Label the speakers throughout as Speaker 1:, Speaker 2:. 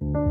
Speaker 1: thank you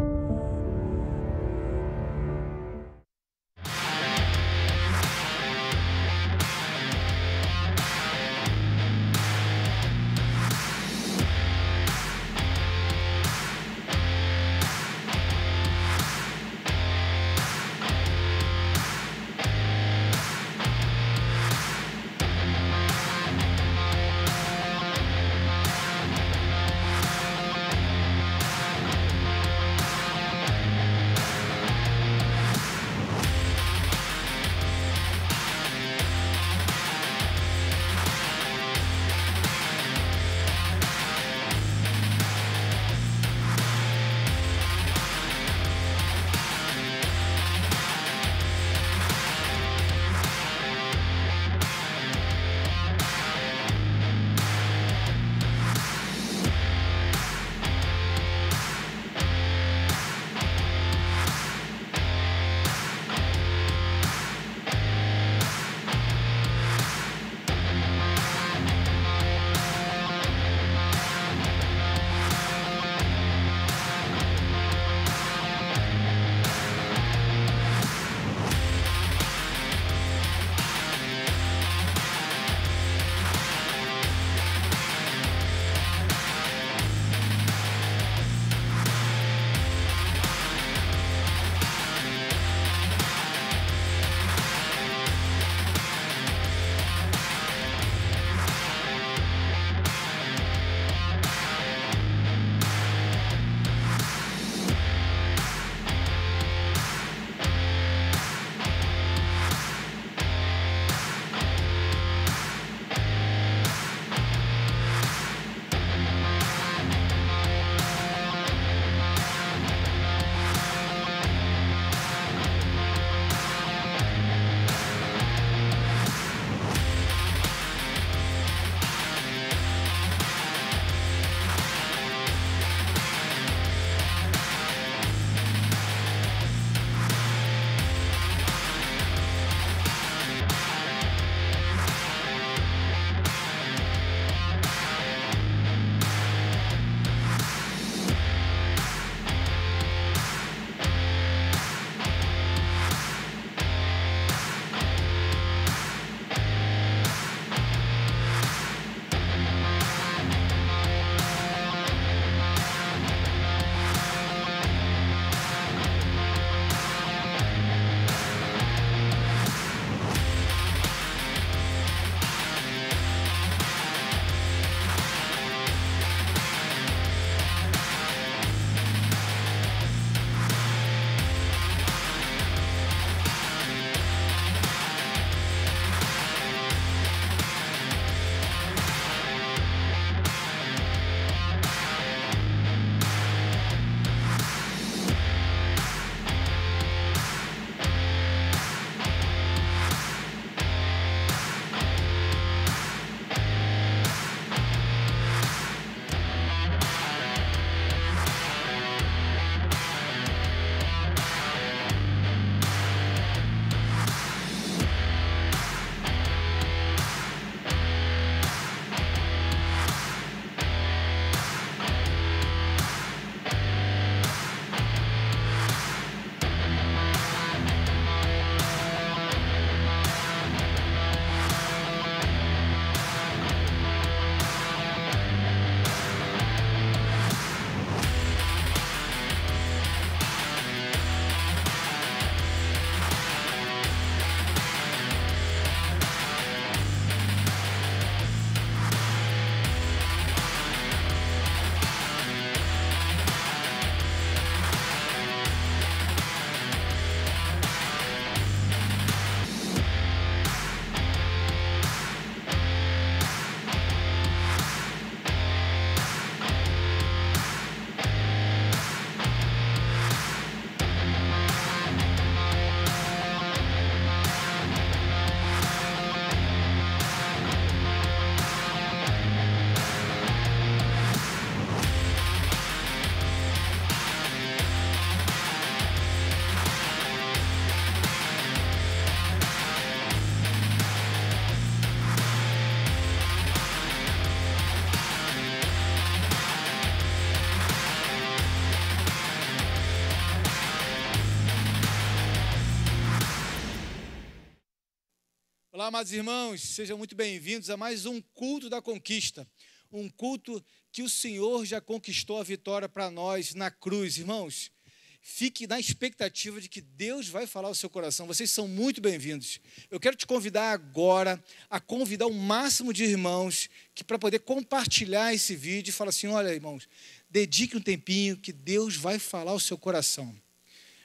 Speaker 1: Amados irmãos, sejam muito bem-vindos a mais um culto da conquista. Um culto que o Senhor já conquistou a vitória para nós na cruz. Irmãos, fique na expectativa de que Deus vai falar ao seu coração. Vocês são muito bem-vindos. Eu quero te convidar agora a convidar o máximo de irmãos que para poder compartilhar esse vídeo e falar assim: olha, irmãos, dedique um tempinho que Deus vai falar ao seu coração.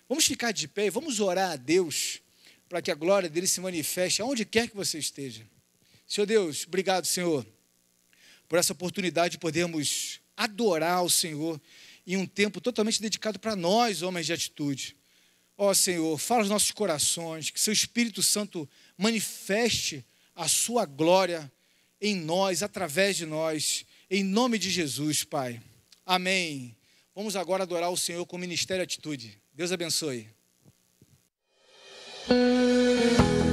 Speaker 1: Vamos ficar de pé e vamos orar a Deus para que a glória dele se manifeste aonde quer que você esteja. Senhor Deus, obrigado, Senhor, por essa oportunidade de podermos adorar o Senhor em um tempo totalmente dedicado para nós, homens de atitude. Ó Senhor, fala aos nossos corações, que seu Espírito Santo manifeste a sua glória em nós, através de nós, em nome de Jesus, Pai. Amém. Vamos agora adorar o Senhor com o Ministério Atitude. Deus abençoe.
Speaker 2: Encher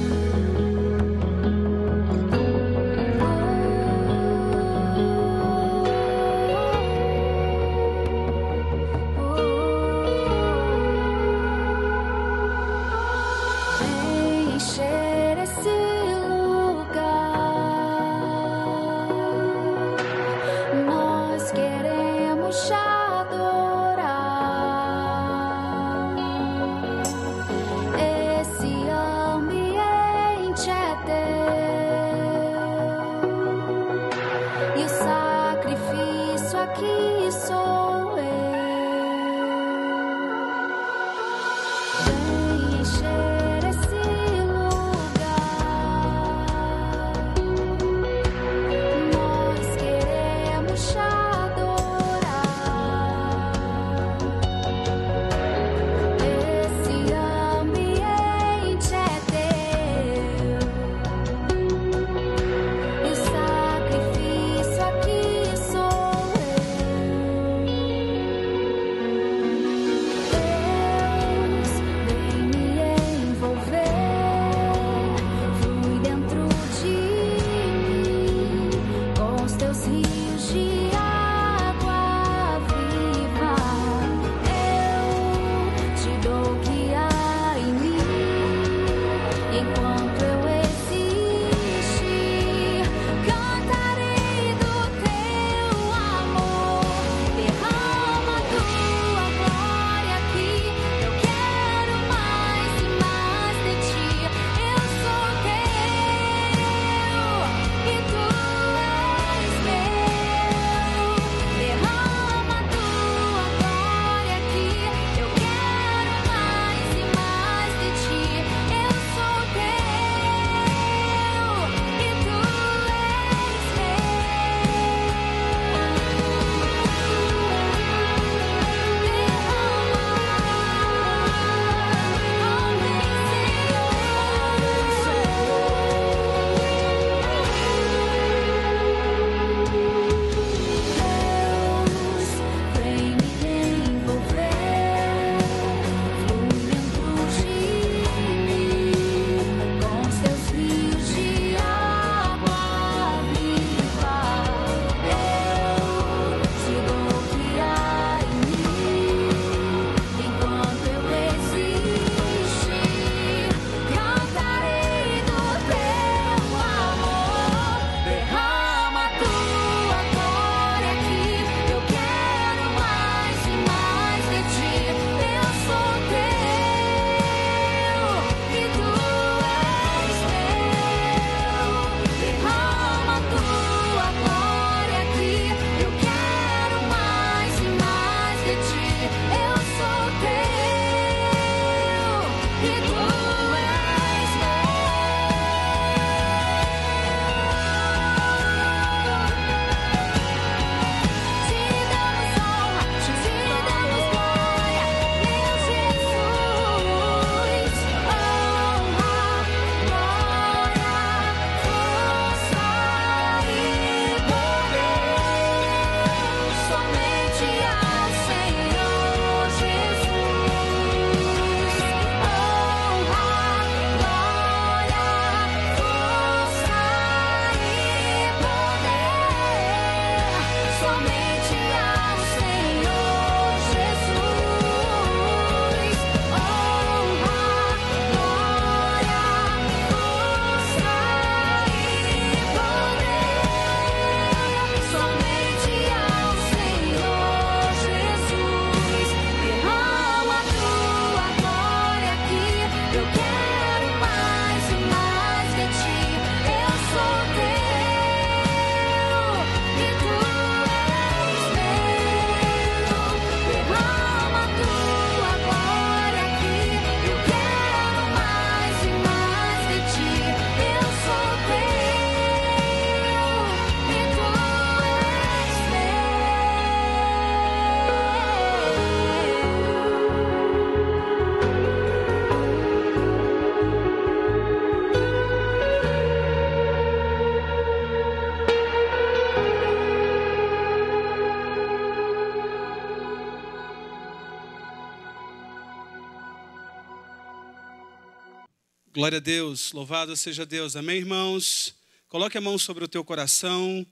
Speaker 3: Glória a Deus, louvado seja Deus. Amém, irmãos? Coloque a mão sobre o teu coração.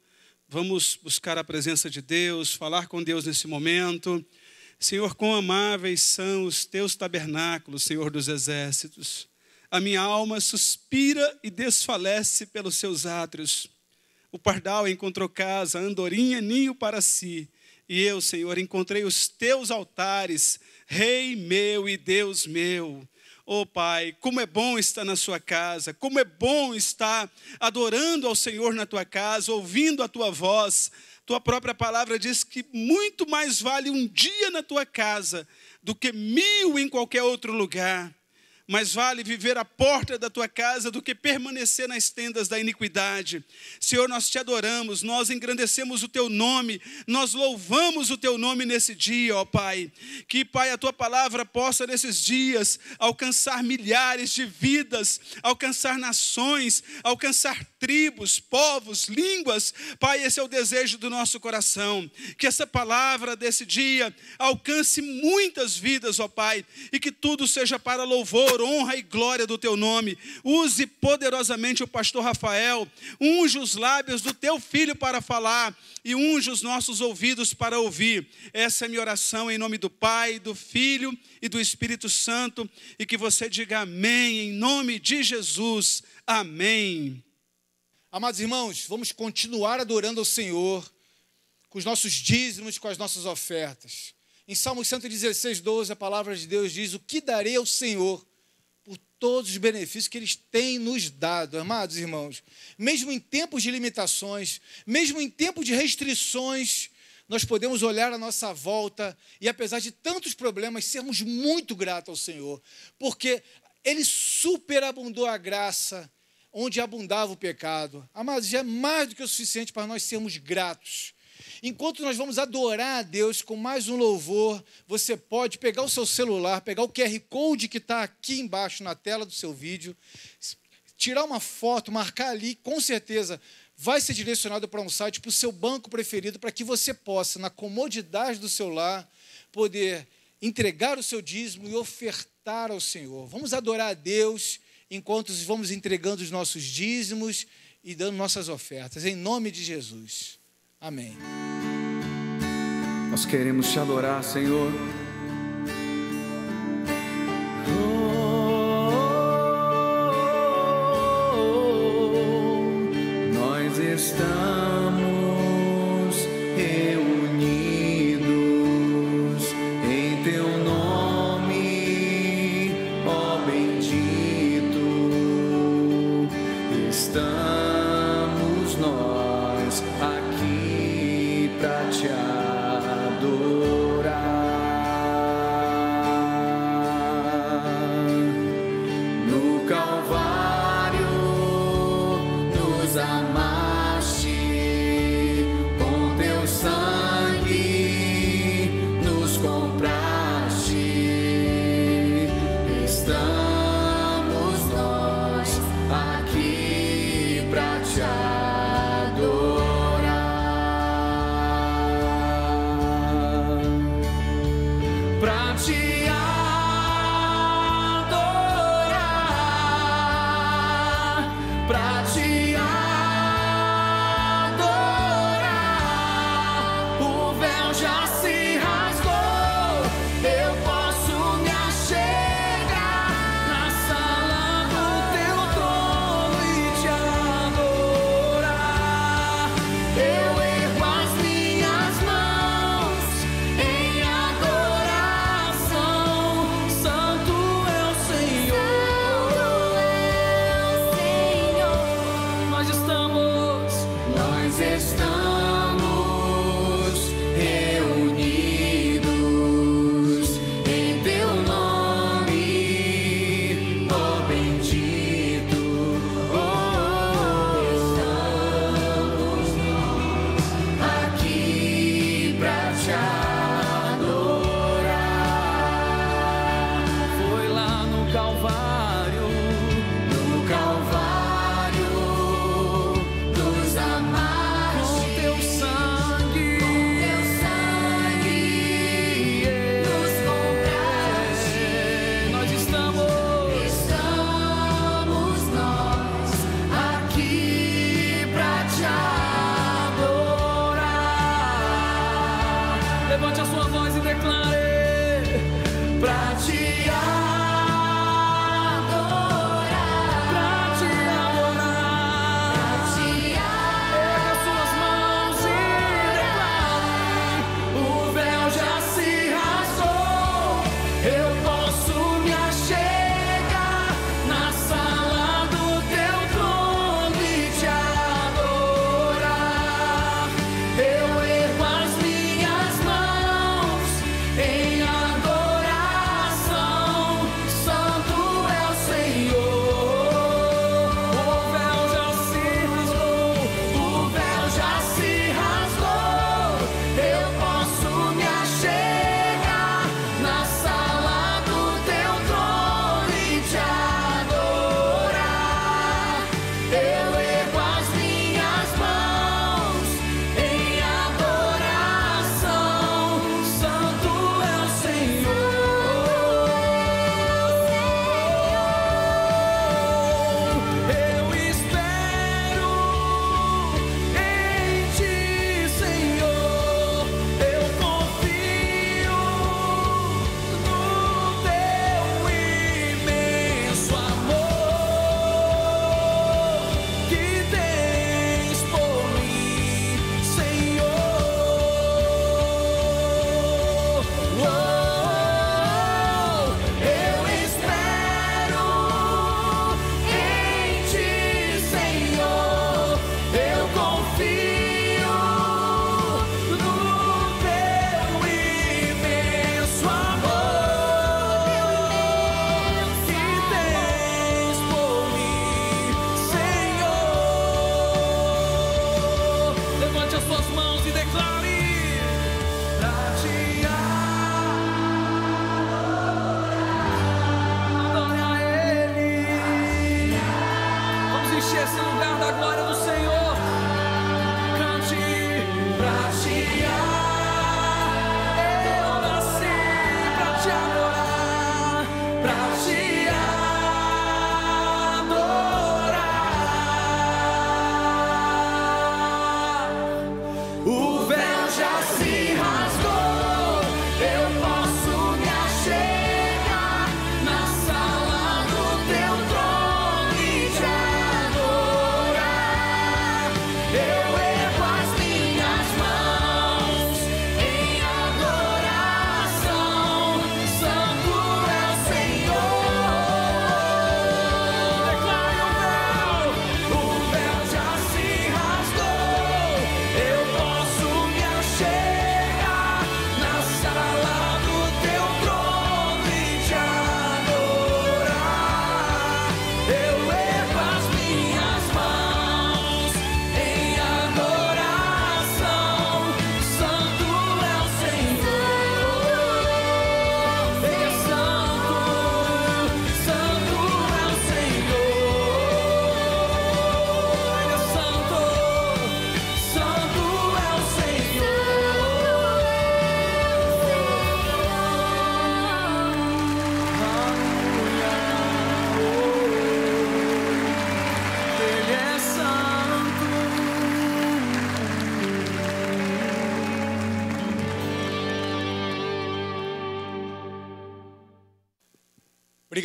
Speaker 3: Vamos buscar a presença de Deus, falar com Deus nesse momento. Senhor, quão amáveis são os teus tabernáculos, Senhor dos exércitos. A minha alma suspira e desfalece pelos seus átrios. O pardal encontrou casa, a andorinha ninho para si. E eu, Senhor, encontrei os teus altares, Rei meu e Deus meu. Oh Pai, como é bom estar na sua casa, como é bom estar adorando ao Senhor na tua casa, ouvindo a tua voz. Tua própria palavra diz que muito mais vale um dia na tua casa do que mil em qualquer outro lugar. Mais vale viver à porta da tua casa do que permanecer nas tendas da iniquidade. Senhor, nós te adoramos, nós engrandecemos o teu nome, nós louvamos o teu nome nesse dia, ó Pai. Que, Pai, a tua palavra possa nesses dias alcançar milhares de vidas, alcançar nações, alcançar tribos, povos, línguas. Pai, esse é o desejo do nosso coração. Que essa palavra desse dia alcance muitas vidas, ó Pai, e que tudo seja para louvor, honra e glória do teu nome. Use poderosamente o pastor Rafael, unge os lábios do teu filho para falar e unge os nossos ouvidos para ouvir. Essa é minha oração em nome do Pai, do Filho e do Espírito Santo, e que você diga amém em nome de Jesus. Amém.
Speaker 1: Amados irmãos, vamos continuar adorando ao Senhor com os nossos dízimos, com as nossas ofertas. Em Salmo 116, 12, a palavra de Deus diz: O que darei ao Senhor todos os benefícios que Ele tem nos dado, amados irmãos? Mesmo em tempos de limitações, mesmo em tempos de restrições, nós podemos olhar à nossa volta e, apesar de tantos problemas, sermos muito gratos ao Senhor, porque Ele superabundou a graça onde abundava o pecado. Amados, já é mais do que o suficiente para nós sermos gratos. Enquanto nós vamos adorar a Deus com mais um louvor, você pode pegar o seu celular, pegar o QR Code que está aqui embaixo na tela do seu vídeo, tirar uma foto, marcar ali, com certeza vai ser direcionado para um site, para o seu banco preferido, para que você possa, na comodidade do seu lar, poder entregar o seu dízimo e ofertar ao Senhor. Vamos adorar a Deus enquanto vamos entregando os nossos dízimos e dando nossas ofertas, em nome de Jesus. Amém.
Speaker 4: Nós queremos te adorar, Senhor.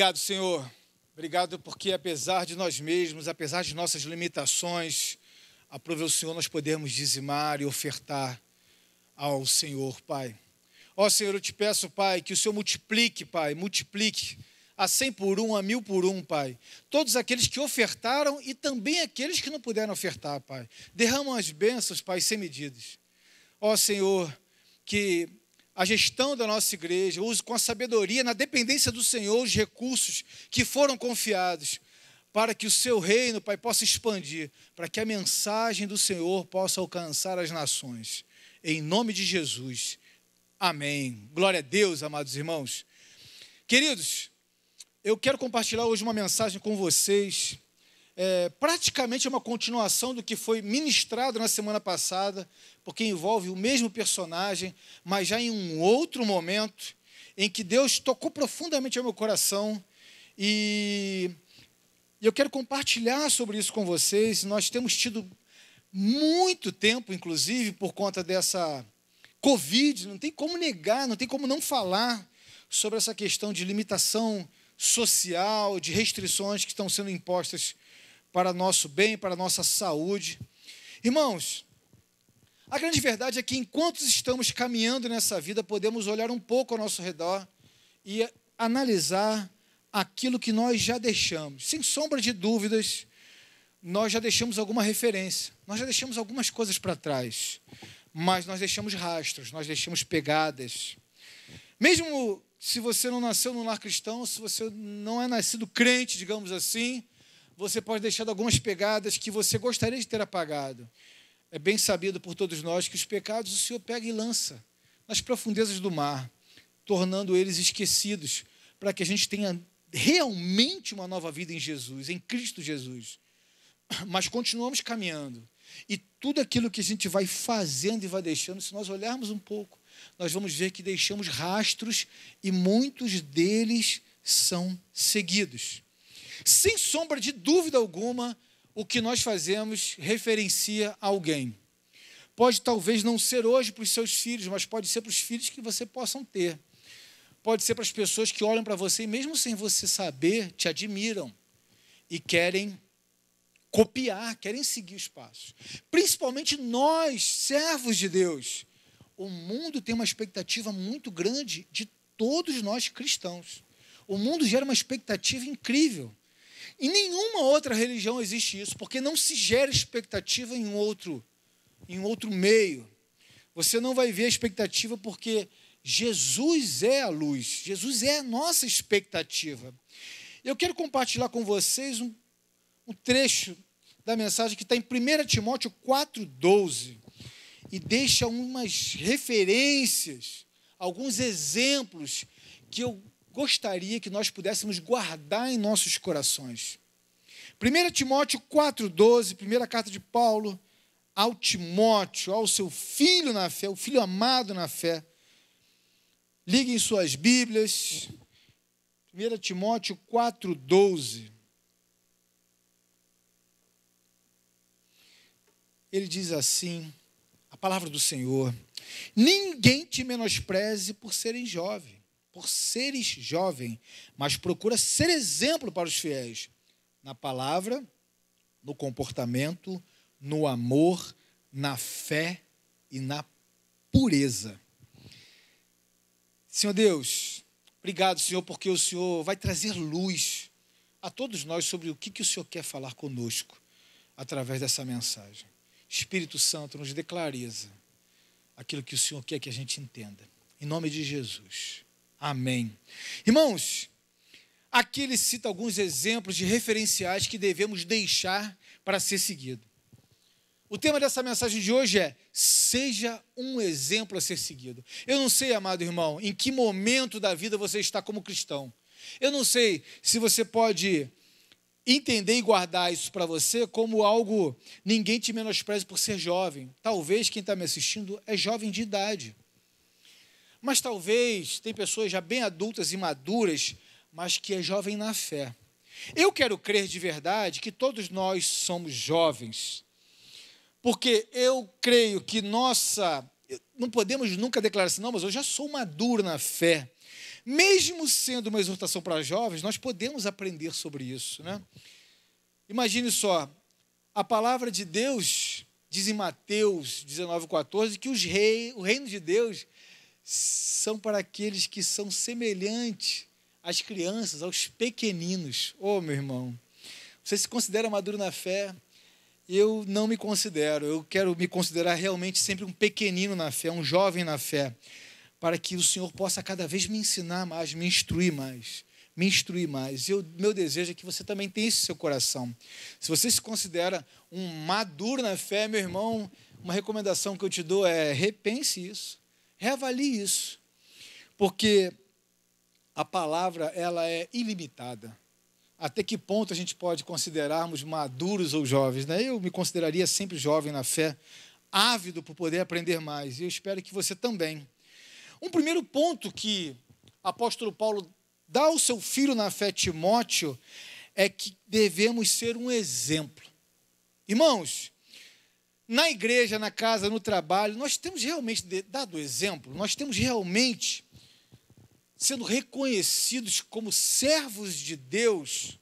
Speaker 1: Obrigado, Senhor. Obrigado porque, apesar de nós mesmos, apesar de nossas limitações, aprove o Senhor nós podermos dizimar e ofertar ao Senhor, Pai. Ó Senhor, eu te peço, Pai, que o Senhor multiplique, Pai, multiplique a cem por um, a mil por um, Pai. Todos aqueles que ofertaram e também aqueles que não puderam ofertar, Pai. Derramam as bênçãos, Pai, sem medidas. Ó Senhor, que a gestão da nossa igreja use com a sabedoria, na dependência do Senhor, os recursos que foram confiados, para que o seu reino, Pai, possa expandir, para que a mensagem do Senhor possa alcançar as nações. Em nome de Jesus. Amém. Glória a Deus, amados irmãos. Queridos, eu quero compartilhar hoje uma mensagem com vocês. É, praticamente é uma continuação do que foi ministrado na semana passada, porque envolve o mesmo personagem, mas já em um outro momento, em que Deus tocou profundamente ao meu coração. E eu quero compartilhar sobre isso com vocês. Nós temos tido muito tempo, inclusive, por conta dessa Covid, não tem como negar, não tem como não falar sobre essa questão de limitação social, de restrições que estão sendo impostas para nosso bem, para nossa saúde. Irmãos, a grande verdade é que enquanto estamos caminhando nessa vida, podemos olhar um pouco ao nosso redor e analisar aquilo que nós já deixamos. Sem sombra de dúvidas, nós já deixamos alguma referência, nós já deixamos algumas coisas para trás, mas nós deixamos rastros, nós deixamos pegadas. Mesmo se você não nasceu num lar cristão, se você não é nascido crente, digamos assim, você pode deixar algumas pegadas que você gostaria de ter apagado. É bem sabido por todos nós que os pecados o Senhor pega e lança nas profundezas do mar, tornando eles esquecidos, para que a gente tenha realmente uma nova vida em Jesus, em Cristo Jesus. Mas continuamos caminhando. E tudo aquilo que a gente vai fazendo e vai deixando, se nós olharmos um pouco, nós vamos ver que deixamos rastros e muitos deles são seguidos. Sem sombra de dúvida alguma, o que nós fazemos referencia a alguém. Pode talvez não ser hoje para os seus filhos, mas pode ser para os filhos que você possam ter. Pode ser para as pessoas que olham para você e, mesmo sem você saber, te admiram e querem copiar, querem seguir os passos. Principalmente nós, servos de Deus. O mundo tem uma expectativa muito grande de todos nós cristãos. O mundo gera uma expectativa incrível. Em nenhuma outra religião existe isso, porque não se gera expectativa em outro, em outro meio. Você não vai ver a expectativa porque Jesus é a luz, Jesus é a nossa expectativa. Eu quero compartilhar com vocês um, um trecho da mensagem que está em 1 Timóteo 4,12 e deixa umas referências, alguns exemplos que eu gostaria que nós pudéssemos guardar em nossos corações. 1 Timóteo 4,12, primeira carta de Paulo ao Timóteo, ao seu filho na fé, o filho amado na fé. Liguem suas Bíblias. 1 Timóteo 4,12. Ele diz assim: a palavra do Senhor. Ninguém te menospreze por serem jovem, por seres jovem, mas procura ser exemplo para os fiéis na palavra, no comportamento, no amor, na fé e na pureza. Senhor Deus, obrigado, Senhor, porque o Senhor vai trazer luz a todos nós sobre o que, que o Senhor quer falar conosco através dessa mensagem. Espírito Santo, nos dê clareza aquilo que o Senhor quer que a gente entenda. Em nome de Jesus. Amém. Irmãos, aqui ele cita alguns exemplos de referenciais que devemos deixar para ser seguido. O tema dessa mensagem de hoje é: seja um exemplo a ser seguido. Eu não sei, amado irmão, em que momento da vida você está como cristão. Eu não sei se você pode entender e guardar isso para você como algo, ninguém te menospreze por ser jovem. Talvez quem está me assistindo é jovem de idade. Mas talvez tem pessoas já bem adultas e maduras, mas que é jovem na fé. Eu quero crer de verdade que todos nós somos jovens. Porque eu creio que nossa. Não podemos nunca declarar assim, não, mas eu já sou maduro na fé. Mesmo sendo uma exortação para jovens, nós podemos aprender sobre isso. Né? Imagine só, a palavra de Deus diz em Mateus 19,14 que rei, o reino de Deus são para aqueles que são semelhantes às crianças, aos pequeninos. Oh, meu irmão, você se considera maduro na fé? Eu não me considero, eu quero me considerar realmente sempre um pequenino na fé, um jovem na fé para que o Senhor possa cada vez me ensinar mais, me instruir mais, me instruir mais. E o meu desejo é que você também tenha isso no seu coração. Se você se considera um maduro na fé, meu irmão, uma recomendação que eu te dou é repense isso, reavalie isso, porque a palavra ela é ilimitada. Até que ponto a gente pode considerarmos maduros ou jovens? Né? Eu me consideraria sempre jovem na fé, ávido por poder aprender mais. E eu espero que você também. Um primeiro ponto que o apóstolo Paulo dá ao seu filho na fé, Timóteo, é que devemos ser um exemplo. Irmãos, na igreja, na casa, no trabalho, nós temos realmente dado exemplo, nós temos realmente sendo reconhecidos como servos de Deus.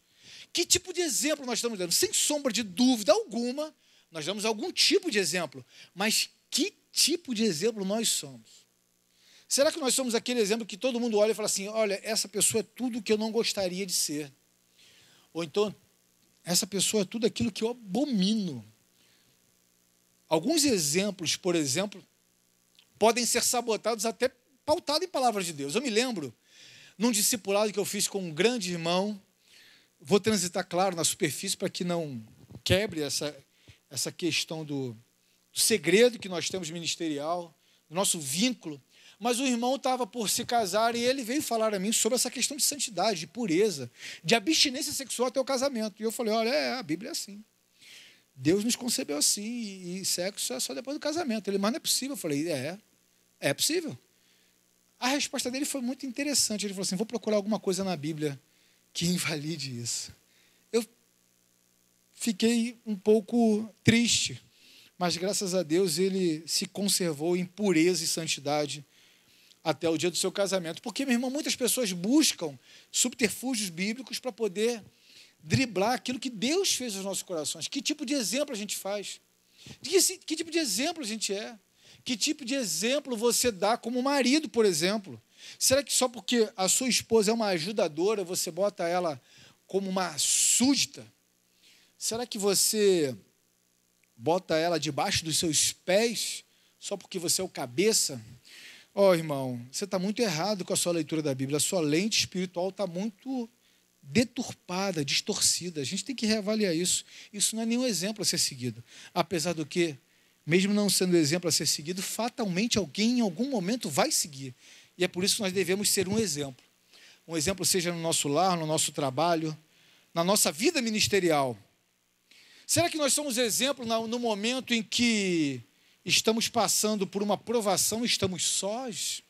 Speaker 1: Que tipo de exemplo nós estamos dando? Sem sombra de dúvida alguma, nós damos algum tipo de exemplo, mas que tipo de exemplo nós somos? Será que nós somos aquele exemplo que todo mundo olha e fala assim: olha, essa pessoa é tudo que eu não gostaria de ser? Ou então, essa pessoa é tudo aquilo que eu abomino. Alguns exemplos, por exemplo, podem ser sabotados até pautados em palavras de Deus. Eu me lembro, num discipulado que eu fiz com um grande irmão, vou transitar, claro, na superfície para que não quebre essa, essa questão do, do segredo que nós temos ministerial, do nosso vínculo mas o irmão estava por se casar e ele veio falar a mim sobre essa questão de santidade, de pureza, de abstinência sexual até o casamento. E eu falei: olha, é, a Bíblia é assim. Deus nos concebeu assim e, e sexo é só depois do casamento. Ele, mas não é possível. Eu falei: é, é possível. A resposta dele foi muito interessante. Ele falou assim: vou procurar alguma coisa na Bíblia que invalide isso. Eu fiquei um pouco triste, mas graças a Deus ele se conservou em pureza e santidade até o dia do seu casamento. Porque, meu irmão, muitas pessoas buscam subterfúgios bíblicos para poder driblar aquilo que Deus fez nos nossos corações. Que tipo de exemplo a gente faz? Que, que tipo de exemplo a gente é? Que tipo de exemplo você dá como marido, por exemplo? Será que só porque a sua esposa é uma ajudadora, você bota ela como uma súdita? Será que você bota ela debaixo dos seus pés só porque você é o cabeça? Ó, oh, irmão, você está muito errado com a sua leitura da Bíblia. A sua lente espiritual está muito deturpada, distorcida. A gente tem que reavaliar isso. Isso não é nenhum exemplo a ser seguido. Apesar do que, mesmo não sendo exemplo a ser seguido, fatalmente alguém em algum momento vai seguir. E é por isso que nós devemos ser um exemplo. Um exemplo seja no nosso lar, no nosso trabalho, na nossa vida ministerial. Será que nós somos exemplo no momento em que estamos passando por uma provação estamos sós?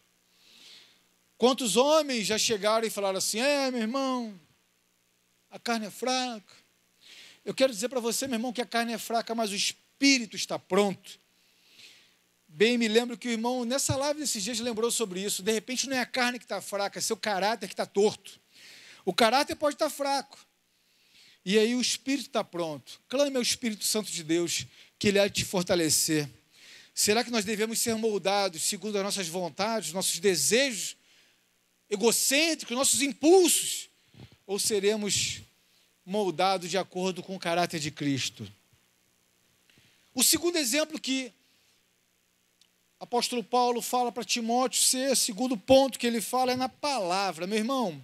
Speaker 1: Quantos homens já chegaram e falaram assim: é, meu irmão, a carne é fraca. Eu quero dizer para você, meu irmão, que a carne é fraca, mas o espírito está pronto. Bem, me lembro que o irmão, nessa live desses dias, lembrou sobre isso. De repente, não é a carne que está fraca, é seu caráter que está torto. O caráter pode estar fraco. E aí o espírito está pronto. Clame ao Espírito Santo de Deus, que ele há de te fortalecer. Será que nós devemos ser moldados segundo as nossas vontades, nossos desejos egocêntricos, nossos impulsos? Ou seremos moldados de acordo com o caráter de Cristo? O segundo exemplo que o apóstolo Paulo fala para Timóteo ser, segundo ponto que ele fala é na palavra. Meu irmão,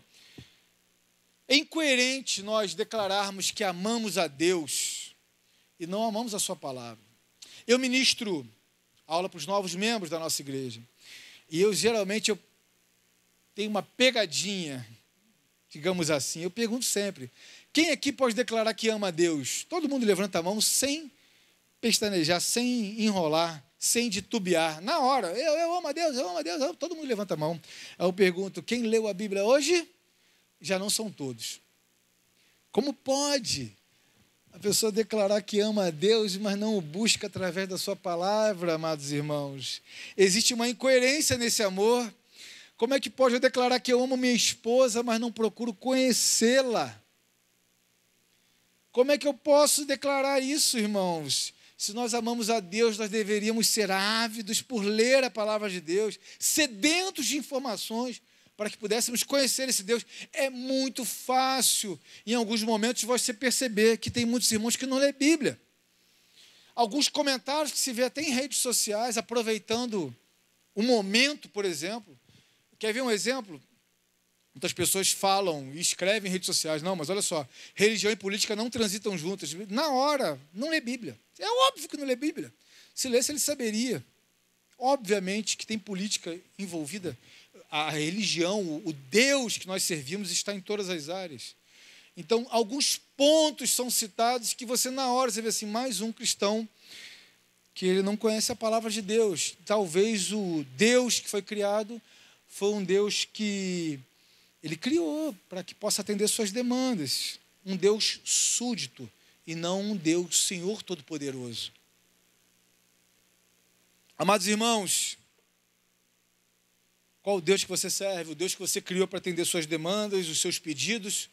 Speaker 1: é incoerente nós declararmos que amamos a Deus e não amamos a sua palavra. Eu ministro aula para os novos membros da nossa igreja. E eu geralmente eu tenho uma pegadinha, digamos assim. Eu pergunto sempre: quem aqui pode declarar que ama a Deus? Todo mundo levanta a mão sem pestanejar, sem enrolar, sem titubear. Na hora, eu, eu amo a Deus, eu amo a Deus. eu- todo mundo levanta a mão. Aí eu pergunto: quem leu a Bíblia hoje? Já não são todos. Como pode a pessoa declarar que ama a Deus, mas não o busca através da sua palavra, amados irmãos? Existe uma incoerência nesse amor. Como é que pode eu declarar que eu amo minha esposa, mas não procuro conhecê-la? Como é que eu posso declarar isso, irmãos? Se nós amamos a Deus, nós deveríamos ser ávidos por ler a palavra de Deus, sedentos de informações, para que pudéssemos conhecer esse Deus. É muito fácil, em alguns momentos, você perceber que tem muitos irmãos que não lê Bíblia. Alguns comentários que se vê até em redes sociais, aproveitando o momento, por exemplo. Quer ver um exemplo? Muitas pessoas falam e escrevem em redes sociais, não, mas olha só, religião e política não transitam juntas. Na hora, não lê Bíblia. É óbvio que não lê Bíblia. Se lesse, ele saberia. Obviamente que tem política envolvida. A religião, o Deus que nós servimos está em todas as áreas. Então, alguns pontos são citados que você, na hora, você vê assim, mais um cristão que ele não conhece a palavra de Deus. Talvez o Deus que foi criado foi um Deus que ele criou para que possa atender suas demandas. Um Deus súdito e não um Deus Senhor Todo-Poderoso. Amados irmãos, qual o Deus que você serve? O Deus que você criou para atender suas demandas, os seus pedidos?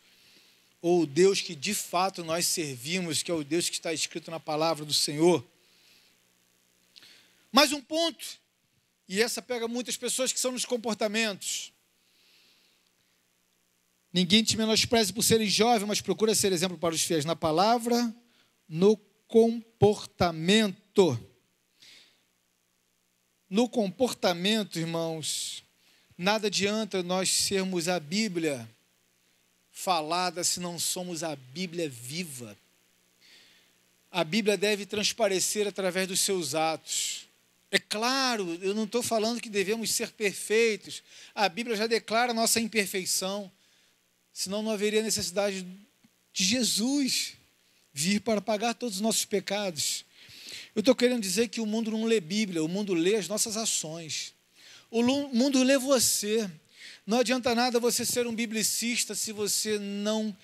Speaker 1: Ou o Deus que de fato nós servimos, que é o Deus que está escrito na palavra do Senhor? Mais um ponto, e essa pega muitas pessoas que são nos comportamentos. Ninguém te menospreze por serem jovem, mas procura ser exemplo para os fiéis na palavra, no comportamento. No comportamento, irmãos, nada adianta nós sermos a Bíblia falada se não somos a Bíblia viva. A Bíblia deve transparecer através dos seus atos. É claro, eu não estou falando que devemos ser perfeitos. A Bíblia já declara nossa imperfeição. Senão não haveria necessidade de Jesus vir para pagar todos os nossos pecados. Eu estou querendo dizer que o mundo não lê Bíblia, o mundo lê as nossas ações. O mundo lê você. Não adianta nada você ser um biblicista se você não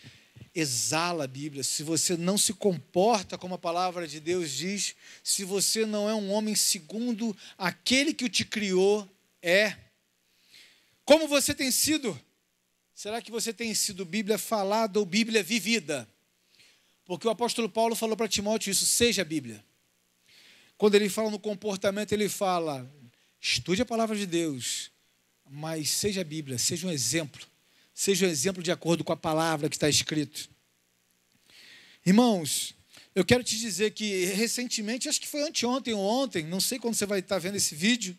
Speaker 1: exala a Bíblia, se você não se comporta como a palavra de Deus diz, se você não é um homem segundo aquele que o te criou é. Como você tem sido? Será que você tem sido Bíblia falada ou Bíblia vivida? Porque o apóstolo Paulo falou para Timóteo isso, seja Bíblia. Quando ele fala no comportamento, ele fala: estude a palavra de Deus, mas seja Bíblia, seja um exemplo. Seja um exemplo de acordo com a palavra que está escrito. Irmãos, eu quero te dizer que recentemente, acho que foi anteontem ou ontem, não sei quando você vai estar vendo esse vídeo,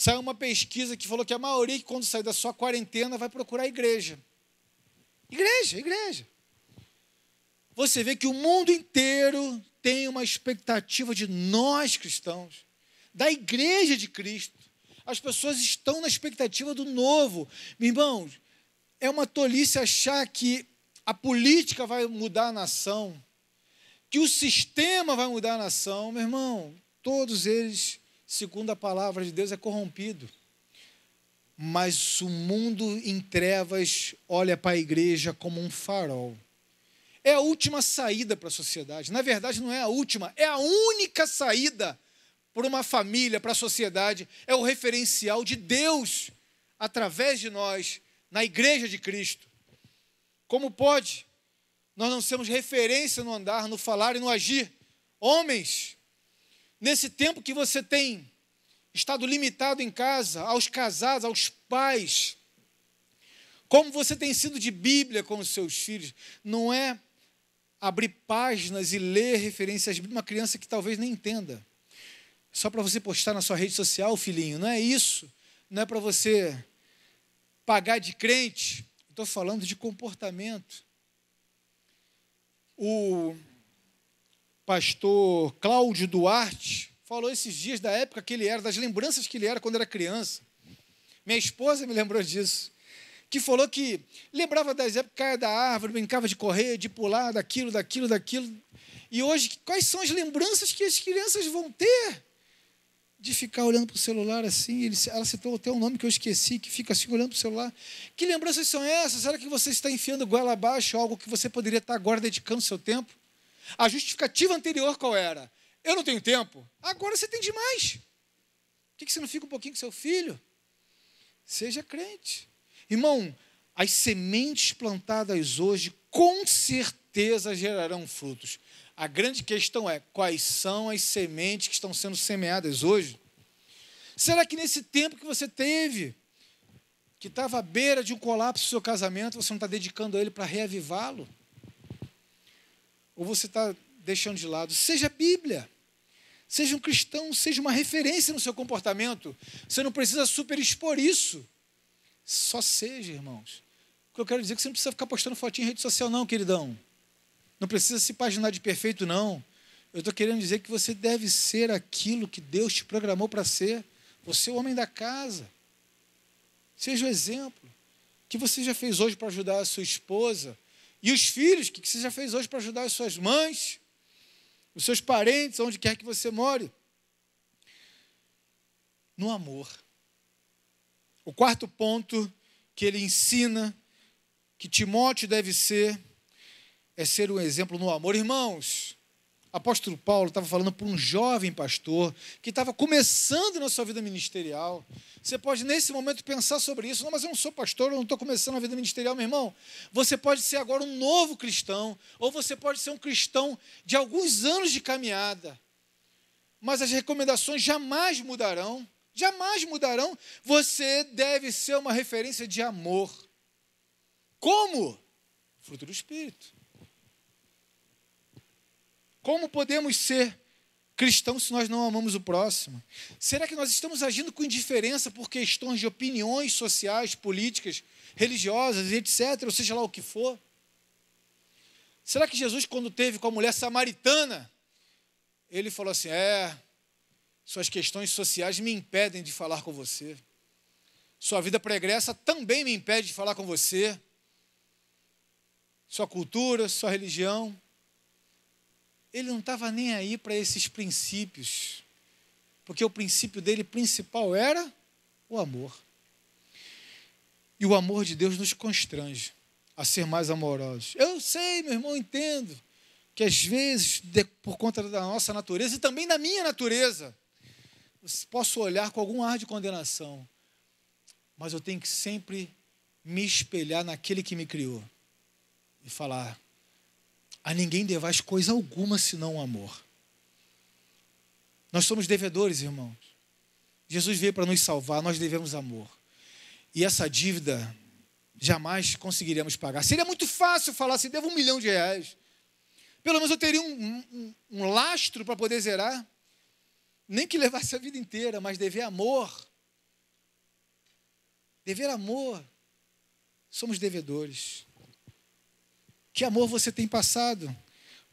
Speaker 1: saiu uma pesquisa que falou que a maioria, quando sair da sua quarentena, vai procurar a igreja. Igreja, igreja. Você vê que o mundo inteiro tem uma expectativa de nós cristãos, da igreja de Cristo. As pessoas estão na expectativa do novo. Meu irmão, é uma tolice achar que a política vai mudar a nação, que o sistema vai mudar a nação, meu irmão, todos eles, segundo a palavra de Deus, é corrompido. Mas o mundo em trevas olha para a igreja como um farol. É a última saída para a sociedade. Na verdade, não é a última, é a única saída para uma família, para a sociedade. É o referencial de Deus através de nós, na igreja de Cristo. Como pode nós não sermos referência no andar, no falar e no agir? Homens, nesse tempo que você tem estado limitado em casa, aos casados, aos pais, como você tem sido de Bíblia com os seus filhos, não é abrir páginas e ler referências de uma criança que talvez nem entenda. Só para você postar na sua rede social, filhinho, não é isso. Não é para você pagar de crente. Estou falando de comportamento. O pastor Cláudio Duarte falou esses dias da época que ele era, das lembranças que ele era quando era criança. Minha esposa me lembrou disso. Que falou que lembrava das épocas, caia da árvore, brincava de correr, de pular, daquilo, daquilo, daquilo. E hoje, quais são as lembranças que as crianças vão ter? de ficar olhando para o celular assim. Ele, ela citou até um nome que eu esqueci, que fica assim olhando para o celular. Que lembranças são essas? Será que você está enfiando goela abaixo algo que você poderia estar agora dedicando seu tempo? A justificativa anterior qual era? Eu não tenho tempo. Agora você tem demais. Por que você não fica um pouquinho com seu filho? Seja crente. Irmão, as sementes plantadas hoje com certeza gerarão frutos. A grande questão é quais são as sementes que estão sendo semeadas hoje? Será que nesse tempo que você teve, que estava à beira de um colapso do seu casamento, você não está dedicando ele para reavivá-lo? Ou você está deixando de lado? Seja Bíblia. Seja um cristão, seja uma referência no seu comportamento. Você não precisa superexpor isso. Só seja, irmãos. O que eu quero dizer é que você não precisa ficar postando fotinho em rede social, não, queridão. Não precisa se paginar de perfeito, não. Eu estou querendo dizer que você deve ser aquilo que Deus te programou para ser. Você é o homem da casa. Seja o exemplo. que você já fez hoje para ajudar a sua esposa? E os filhos, o que você já fez hoje para ajudar as suas mães? Os seus parentes, onde quer que você more? No amor. O quarto ponto que ele ensina que Timóteo deve ser é ser um exemplo no amor. Irmãos, apóstolo Paulo estava falando para um jovem pastor que estava começando na sua vida ministerial. Você pode, nesse momento, pensar sobre isso. Não, mas eu não sou pastor, eu não estou começando a vida ministerial, meu irmão. Você pode ser agora um novo cristão, ou você pode ser um cristão de alguns anos de caminhada. Mas as recomendações jamais mudarão. Jamais mudarão. Você deve ser uma referência de amor. Como? Fruto do Espírito. Como podemos ser cristãos se nós não amamos o próximo? Será que nós estamos agindo com indiferença por questões de opiniões sociais, políticas, religiosas, etc., ou seja lá o que for? Será que Jesus, quando teve com a mulher samaritana, ele falou assim: É, suas questões sociais me impedem de falar com você. Sua vida pregressa também me impede de falar com você. Sua cultura, sua religião ele não estava nem aí para esses princípios, porque o princípio dele principal era o amor. E o amor de Deus nos constrange a ser mais amorosos. Eu sei, meu irmão, entendo que às vezes, por conta da nossa natureza e também da minha natureza, posso olhar com algum ar de condenação, mas eu tenho que sempre me espelhar naquele que me criou e falar: a ninguém devais coisa alguma senão o amor. Nós somos devedores, irmãos. Jesus veio para nos salvar, nós devemos amor. E essa dívida jamais conseguiríamos pagar. Seria muito fácil falar assim: devo um milhão de reais. Pelo menos eu teria um, um, um lastro para poder zerar. Nem que levasse a vida inteira, mas dever amor. Dever amor. Somos devedores. Que amor você tem passado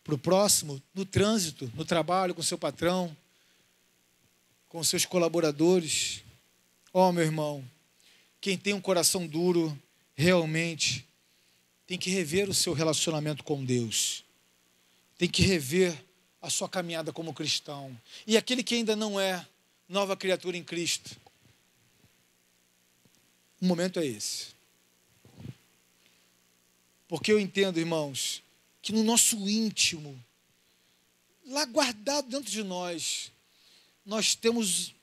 Speaker 1: para o próximo, no trânsito, no trabalho, com seu patrão, com seus colaboradores? Ó, oh, meu irmão, quem tem um coração duro, realmente tem que rever o seu relacionamento com Deus. tem que rever a sua caminhada como cristão. E aquele que ainda não é nova criatura em Cristo, o momento é esse. Porque eu entendo, irmãos, que no nosso íntimo, lá guardado dentro de nós, nós temos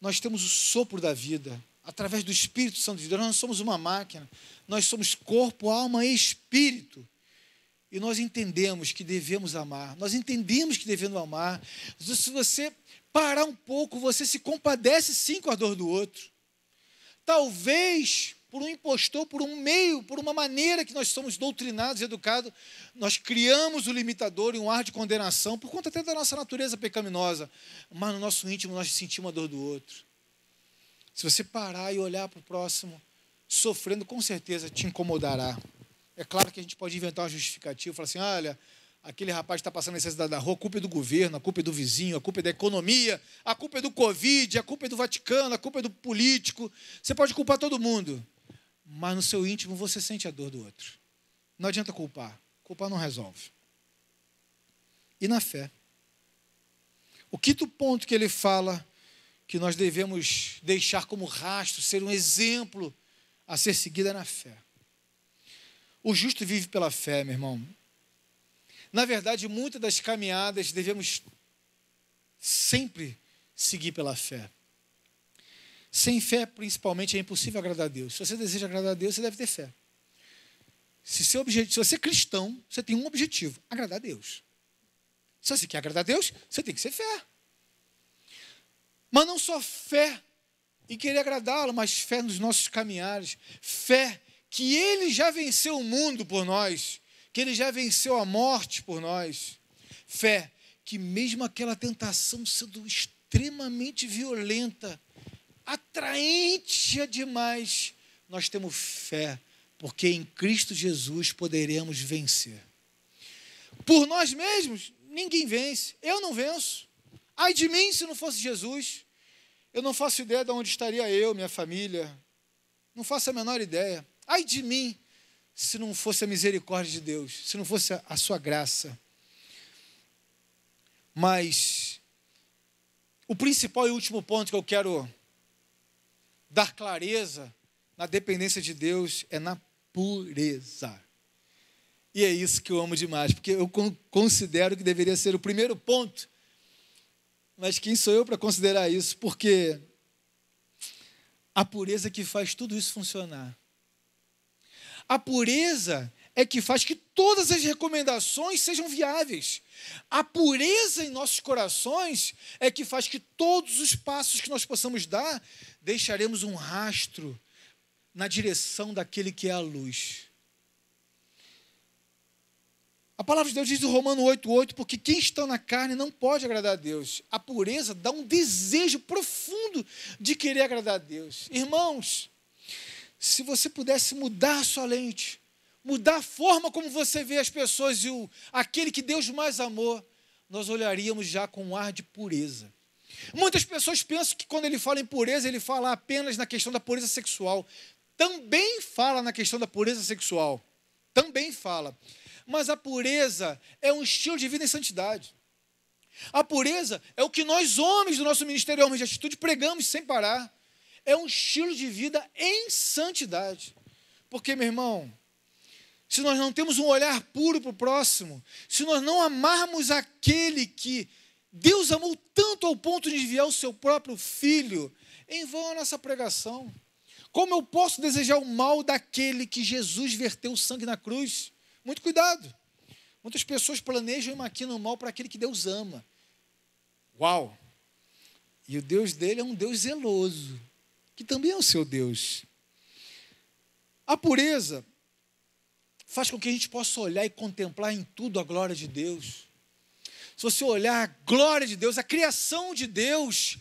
Speaker 1: nós temos o sopro da vida através do Espírito Santo de Deus. Nós não somos uma máquina, nós somos corpo, alma e espírito. E nós entendemos que devemos amar. Nós entendemos que devemos amar. Se você parar um pouco, você se compadece sim com a dor do outro. Talvez por um impostor, por um meio, por uma maneira que nós somos doutrinados educados, nós criamos o limitador e um ar de condenação, por conta até da nossa natureza pecaminosa. Mas no nosso íntimo nós sentimos a dor do outro. Se você parar e olhar para o próximo, sofrendo, com certeza te incomodará. É claro que a gente pode inventar uma justificativa, falar assim: olha, aquele rapaz está passando necessidade da rua, a culpa é do governo, a culpa é do vizinho, a culpa é da economia, a culpa é do Covid, a culpa é do Vaticano, a culpa é do político. Você pode culpar todo mundo, mas no seu íntimo você sente a dor do outro. Não adianta culpar, culpar não resolve. E na fé. O quinto ponto que ele fala que nós devemos deixar como rastro, ser um exemplo a ser seguido é na fé. O justo vive pela fé, meu irmão. Na verdade, muitas das caminhadas devemos sempre seguir pela fé. Sem fé, principalmente, é impossível agradar a Deus. Se você deseja agradar a Deus, você deve ter fé. Se, seu objetivo, se você é cristão, você tem um objetivo: agradar a Deus. Se você quer agradar a Deus, você tem que ser fé. Mas não só fé em querer agradá-lo, mas fé nos nossos caminhares. Fé que Ele já venceu o mundo por nós, que Ele já venceu a morte por nós. Fé que, mesmo aquela tentação sendo extremamente violenta, atraente demais, nós temos fé, porque em Cristo Jesus poderemos vencer. Por nós mesmos, ninguém vence. Eu não venço. Ai de mim se não fosse Jesus. Eu não faço ideia de onde estaria eu, minha família. Não faço a menor ideia. Ai de mim se não fosse a misericórdia de Deus, se não fosse a sua graça. Mas o principal e último ponto que eu quero dar clareza na dependência de Deus é na pureza. E é isso que eu amo demais, porque eu considero que deveria ser o primeiro ponto. Mas quem sou eu para considerar isso? Porque a pureza que faz tudo isso funcionar. A pureza é que faz que todas as recomendações sejam viáveis. A pureza em nossos corações é que faz que todos os passos que nós possamos dar deixaremos um rastro na direção daquele que é a luz. A palavra de Deus diz no Romano 8,8: porque quem está na carne não pode agradar a Deus. A pureza dá um desejo profundo de querer agradar a Deus. Irmãos, se você pudesse mudar a sua lente, mudar a forma como você vê as pessoas e o, aquele que Deus mais amou, nós olharíamos já com um ar de pureza. Muitas pessoas pensam que quando ele fala em pureza, ele fala apenas na questão da pureza sexual. Também fala na questão da pureza sexual. Também fala. Mas a pureza é um estilo de vida em santidade. A pureza é o que nós, homens do nosso Ministério Homens de Atitude, pregamos sem parar. É um estilo de vida em santidade. Porque, meu irmão, se nós não temos um olhar puro para o próximo, se nós não amarmos aquele que Deus amou tanto ao ponto de enviar o seu próprio filho, em vão a nossa pregação. Como eu posso desejar o mal daquele que Jesus verteu o sangue na cruz? Muito cuidado. Muitas pessoas planejam e maquinam o mal para aquele que Deus ama. Uau! E o Deus dele é um Deus zeloso, que também é o seu Deus. A pureza faz com que a gente possa olhar e contemplar em tudo a glória de Deus. Se você olhar a glória de Deus, a criação de Deus,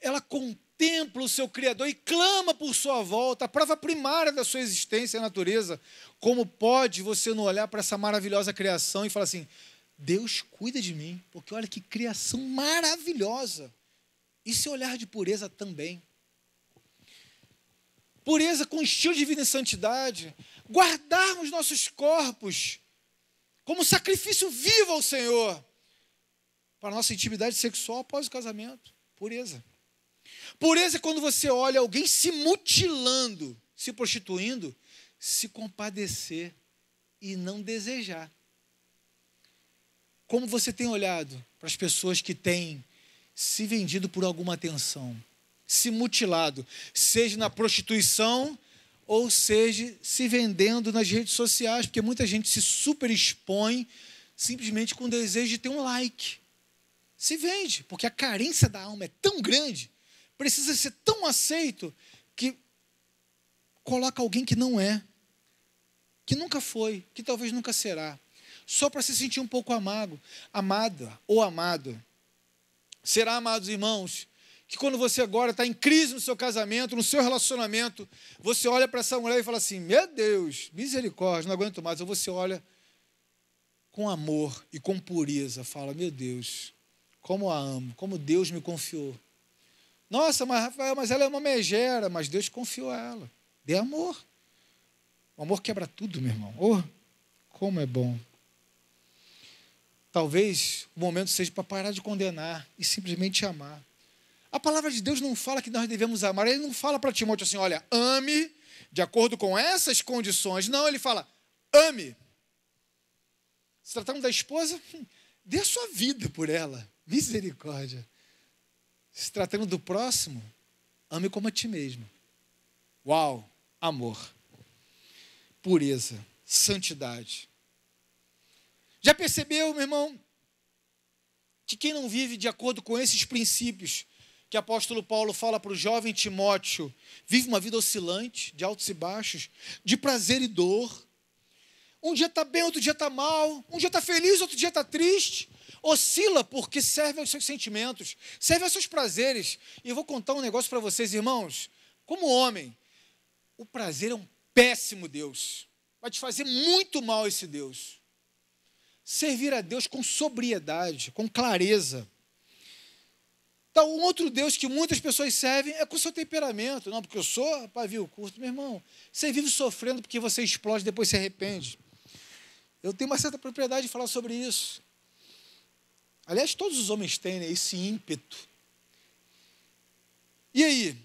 Speaker 1: ela contempla o seu Criador e clama por sua volta, a prova primária da sua existência é a natureza. Como pode você não olhar para essa maravilhosa criação e falar assim: Deus cuida de mim, porque olha que criação maravilhosa. Isso é olhar de pureza também. Pureza com estilo de vida em santidade. Guardarmos nossos corpos como sacrifício vivo ao Senhor para a nossa intimidade sexual após o casamento. Pureza. Pureza é quando você olha alguém se mutilando, se prostituindo, se compadecer e não desejar. Como você tem olhado para as pessoas que têm se vendido por alguma atenção, se mutilado, seja na prostituição ou seja se vendendo nas redes sociais, porque muita gente se superexpõe simplesmente com o desejo de ter um like. Se vende, porque a carência da alma é tão grande, precisa ser tão aceito que coloca alguém que não é, que nunca foi, que talvez nunca será, só para se sentir um pouco amado, amada ou amado. Será, amados irmãos, que quando você agora está em crise no seu casamento, no seu relacionamento, você olha para essa mulher e fala assim: Meu Deus, misericórdia, não aguento mais. Ou você olha com amor e com pureza, fala: Meu Deus, como a amo, como Deus me confiou. Nossa, mas Rafael, mas ela é uma megera, mas Deus confiou a ela. Dê amor. O amor quebra tudo, meu irmão. Oh, como é bom. Talvez o momento seja para parar de condenar e simplesmente amar. A palavra de Deus não fala que nós devemos amar, ele não fala para Timóteo assim, olha, ame de acordo com essas condições. Não, ele fala, ame. Se tratando da esposa, dê a sua vida por ela. Misericórdia. Se tratando do próximo, ame como a ti mesmo. Uau, amor. Pureza, santidade. Já percebeu, meu irmão, que quem não vive de acordo com esses princípios que o apóstolo Paulo fala para o jovem Timóteo, vive uma vida oscilante, de altos e baixos, de prazer e dor. Um dia está bem, outro dia está mal. Um dia está feliz, outro dia está triste. Oscila porque serve aos seus sentimentos, serve aos seus prazeres. E eu vou contar um negócio para vocês, irmãos. Como homem, o prazer é um péssimo Deus. Vai te fazer muito mal esse Deus. Servir a Deus com sobriedade, com clareza. Então, um outro Deus que muitas pessoas servem é com o seu temperamento. Não, porque eu sou pavio curto. Meu irmão, você vive sofrendo porque você explode e depois se arrepende. Eu tenho uma certa propriedade de falar sobre isso. Aliás, todos os homens têm né, esse ímpeto. E aí?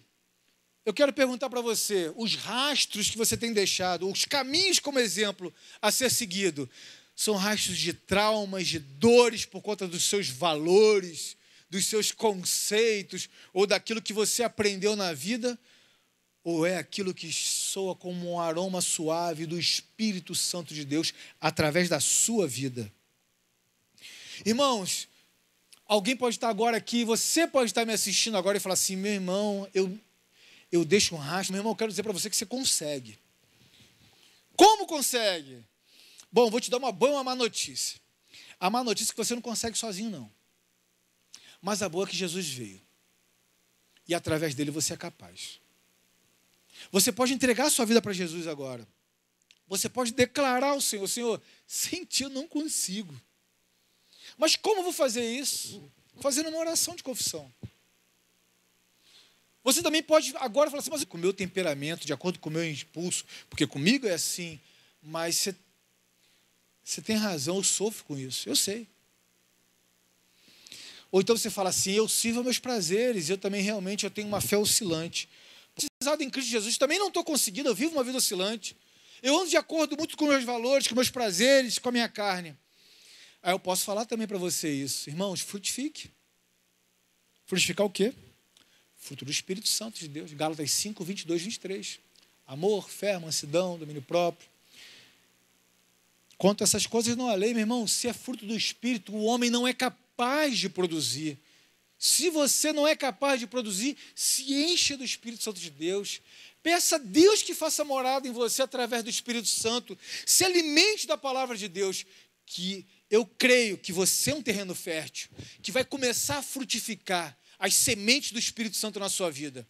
Speaker 1: Eu quero perguntar para você: os rastros que você tem deixado, os caminhos como exemplo a ser seguido, são rastros de traumas, de dores por conta dos seus valores, dos seus conceitos ou daquilo que você aprendeu na vida? Ou é aquilo que soa como um aroma suave do Espírito Santo de Deus através da sua vida? Irmãos, alguém pode estar agora aqui, você pode estar me assistindo agora e falar assim: meu irmão, eu, eu deixo um rastro. Meu irmão, eu quero dizer para você que você consegue. Como consegue? Bom, vou te dar uma boa e uma má notícia. A má notícia é que você não consegue sozinho, não. Mas a boa é que Jesus veio. E através dele você é capaz. Você pode entregar sua vida para Jesus agora. Você pode declarar ao Senhor: Senhor, sem ti eu não consigo. Mas como vou fazer isso? Fazendo uma oração de confissão. Você também pode agora falar assim, mas com o meu temperamento, de acordo com o meu impulso, porque comigo é assim, mas você, você tem razão, eu sofro com isso, eu sei. Ou então você fala assim, eu sirvo meus prazeres, eu também realmente eu tenho uma fé oscilante. Precisado em Cristo Jesus, também não estou conseguindo, eu vivo uma vida oscilante. Eu ando de acordo muito com meus valores, com meus prazeres, com a minha carne. Aí eu posso falar também para você isso. Irmãos, frutifique. Frutificar o quê? Fruto do Espírito Santo de Deus. Gálatas 5, 22, 23. Amor, fé, mansidão, domínio próprio. Quanto a essas coisas não há lei, meu irmão, se é fruto do Espírito, o homem não é capaz de produzir. Se você não é capaz de produzir, se encha do Espírito Santo de Deus. Peça a Deus que faça morada em você através do Espírito Santo. Se alimente da palavra de Deus, que eu creio que você é um terreno fértil, que vai começar a frutificar as sementes do Espírito Santo na sua vida.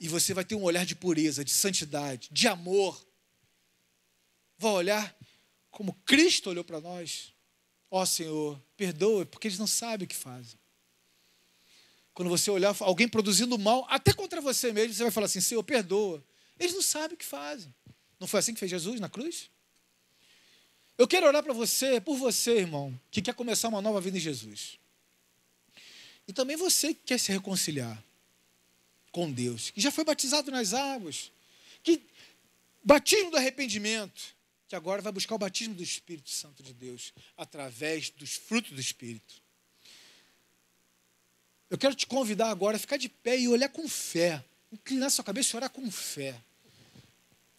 Speaker 1: E você vai ter um olhar de pureza, de santidade, de amor. Vai olhar como Cristo olhou para nós. Ó oh, Senhor, perdoa, porque eles não sabem o que fazem. Quando você olhar alguém produzindo mal, até contra você mesmo, você vai falar assim: Senhor, perdoa. Eles não sabem o que fazem. Não foi assim que fez Jesus na cruz? Eu quero orar para você, por você, irmão, que quer começar uma nova vida em Jesus. E também você que quer se reconciliar com Deus, que já foi batizado nas águas, que batismo do arrependimento, que agora vai buscar o batismo do Espírito Santo de Deus através dos frutos do Espírito. Eu quero te convidar agora a ficar de pé e olhar com fé, inclinar sua cabeça e orar com fé.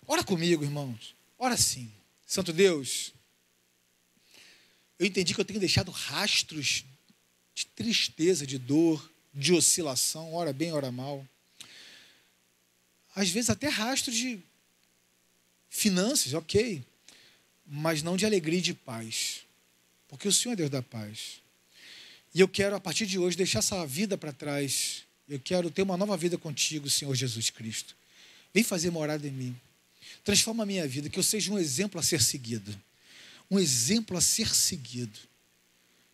Speaker 1: Ora comigo, irmãos. Ora sim. Santo Deus, eu entendi que eu tenho deixado rastros de tristeza, de dor, de oscilação, ora bem, ora mal. Às vezes até rastros de finanças, ok, mas não de alegria e de paz, porque o Senhor é Deus da paz. E eu quero, a partir de hoje, deixar essa vida para trás. Eu quero ter uma nova vida contigo, Senhor Jesus Cristo. Vem fazer morada em mim. Transforma a minha vida, que eu seja um exemplo a ser seguido. Um exemplo a ser seguido.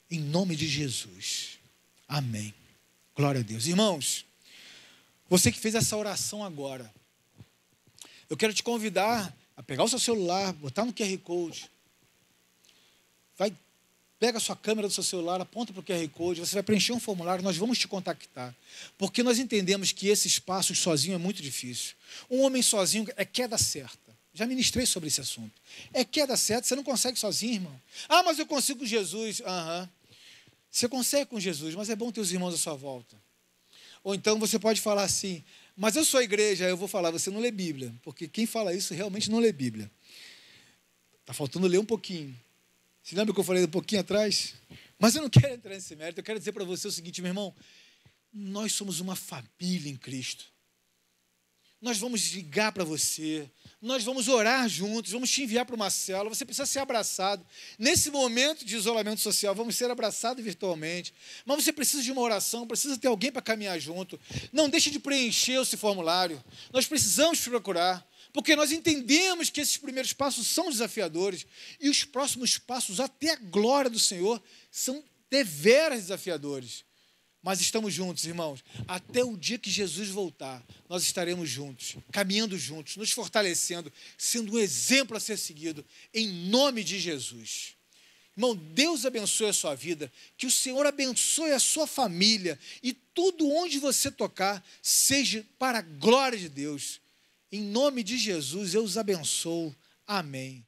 Speaker 1: Em nome de Jesus. Amém. Glória a Deus. Irmãos, você que fez essa oração agora, eu quero te convidar a pegar o seu celular, botar no QR Code. Vai, pega a sua câmera do seu celular, aponta para o QR Code, você vai preencher um formulário, nós vamos te contactar. Porque nós entendemos que esses passos sozinho é muito difícil. Um homem sozinho é queda certa. Já ministrei sobre esse assunto. É queda certa, você não consegue sozinho, irmão. Ah, mas eu consigo com Jesus. Aham. Você consegue com Jesus, mas é bom ter os irmãos à sua volta. Ou então você pode falar assim, mas eu sou igreja, eu vou falar, você não lê Bíblia, porque quem fala isso realmente não lê Bíblia. Está faltando ler um pouquinho. Você lembra que eu falei um pouquinho atrás? Mas eu não quero entrar nesse mérito, eu quero dizer para você o seguinte, meu irmão, nós somos uma família em Cristo. Nós vamos ligar para você, nós vamos orar juntos, vamos te enviar para uma célula, você precisa ser abraçado. Nesse momento de isolamento social, vamos ser abraçados virtualmente, mas você precisa de uma oração, precisa ter alguém para caminhar junto. Não deixe de preencher esse formulário. Nós precisamos te procurar, porque nós entendemos que esses primeiros passos são desafiadores e os próximos passos, até a glória do Senhor, são deveras desafiadores. Mas estamos juntos, irmãos. Até o dia que Jesus voltar, nós estaremos juntos, caminhando juntos, nos fortalecendo, sendo um exemplo a ser seguido, em nome de Jesus. Irmão, Deus abençoe a sua vida, que o Senhor abençoe a sua família e tudo onde você tocar seja para a glória de Deus. Em nome de Jesus, eu os abençoo. Amém.